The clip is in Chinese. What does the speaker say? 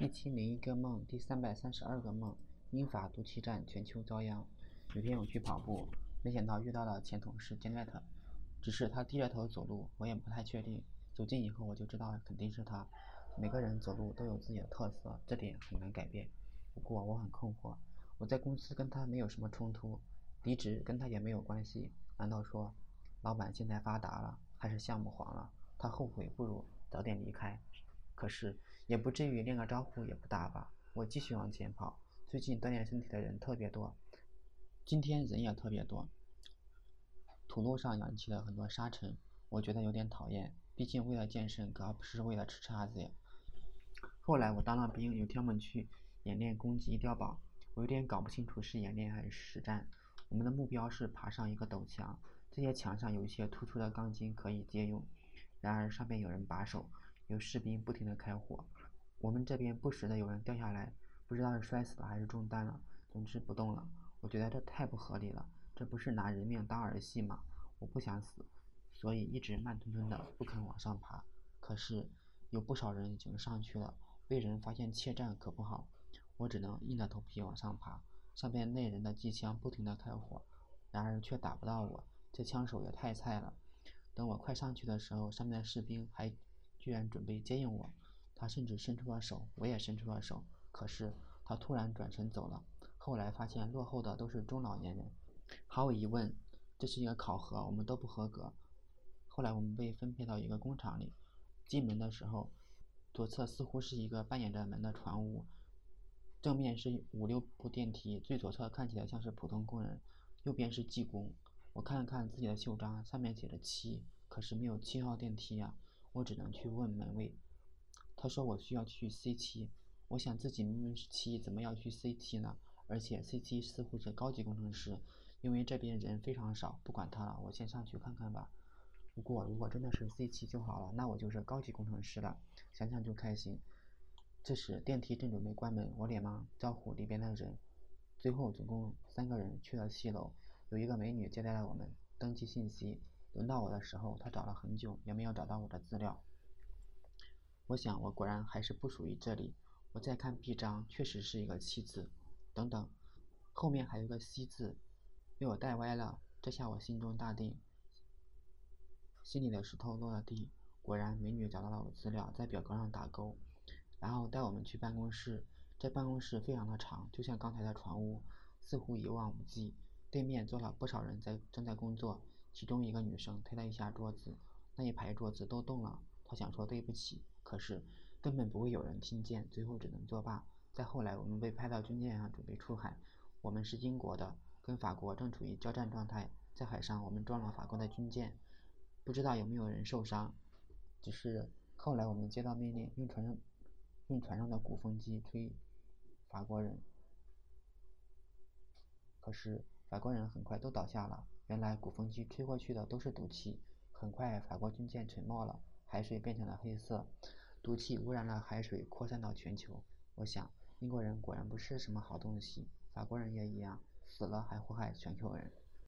一千零一个梦，第三百三十二个梦。英法毒气战全球遭殃。有天我去跑步，没想到遇到了前同事 Janet，只是他低着头走路，我也不太确定。走近以后我就知道肯定是他。每个人走路都有自己的特色，这点很难改变。不过我很困惑，我在公司跟他没有什么冲突，离职跟他也没有关系。难道说，老板现在发达了，还是项目黄了？他后悔不如早点离开。可是也不至于连个招呼也不打吧？我继续往前跑。最近锻炼身体的人特别多，今天人也特别多。土路上扬起了很多沙尘，我觉得有点讨厌。毕竟为了健身，可不是为了吃叉子呀。后来我当了兵，有天我们去演练攻击碉堡，我有点搞不清楚是演练还是实战。我们的目标是爬上一个陡墙，这些墙上有一些突出的钢筋可以借用，然而上面有人把守。有士兵不停地开火，我们这边不时的有人掉下来，不知道是摔死了还是中弹了，总之不动了。我觉得这太不合理了，这不是拿人命当儿戏吗？我不想死，所以一直慢吞吞的不肯往上爬。可是有不少人已经上去了，被人发现怯战可不好，我只能硬着头皮往上爬。上边那人的机枪不停地开火，然而却打不到我，这枪手也太菜了。等我快上去的时候，上面的士兵还。居然准备接应我，他甚至伸出了手，我也伸出了手。可是他突然转身走了。后来发现落后的都是中老年人，毫无疑问，这是一个考核，我们都不合格。后来我们被分配到一个工厂里，进门的时候，左侧似乎是一个扮演着门的船坞，正面是五六部电梯，最左侧看起来像是普通工人，右边是技工。我看了看自己的袖章，上面写着七，可是没有七号电梯呀。我只能去问门卫，他说我需要去 C 七。我想自己明明是七，怎么要去 C 七呢？而且 C 七似乎是高级工程师，因为这边人非常少。不管他了，我先上去看看吧。不过如果真的是 C 七就好了，那我就是高级工程师了，想想就开心。这时电梯正准备关门，我连忙招呼里边的人。最后总共三个人去了七楼，有一个美女接待了我们，登记信息。轮到我的时候，他找了很久也没有找到我的资料。我想，我果然还是不属于这里。我再看臂章，确实是一个七字。等等，后面还有个西字，被我带歪了。这下我心中大定，心里的石头落了地。果然，美女找到了我资料，在表格上打勾，然后带我们去办公室。这办公室非常的长，就像刚才的船屋，似乎一望无际。对面坐了不少人在正在工作。其中一个女生推了一下桌子，那一排桌子都动了。她想说对不起，可是根本不会有人听见，最后只能作罢。再后来，我们被派到军舰上准备出海。我们是英国的，跟法国正处于交战状态，在海上我们撞了法国的军舰，不知道有没有人受伤。只是后来我们接到命令，用船上用船上的鼓风机吹法国人，可是法国人很快都倒下了。原来鼓风机吹过去的都是毒气，很快法国军舰沉没了，海水变成了黑色，毒气污染了海水，扩散到全球。我想，英国人果然不是什么好东西，法国人也一样，死了还祸害全球人。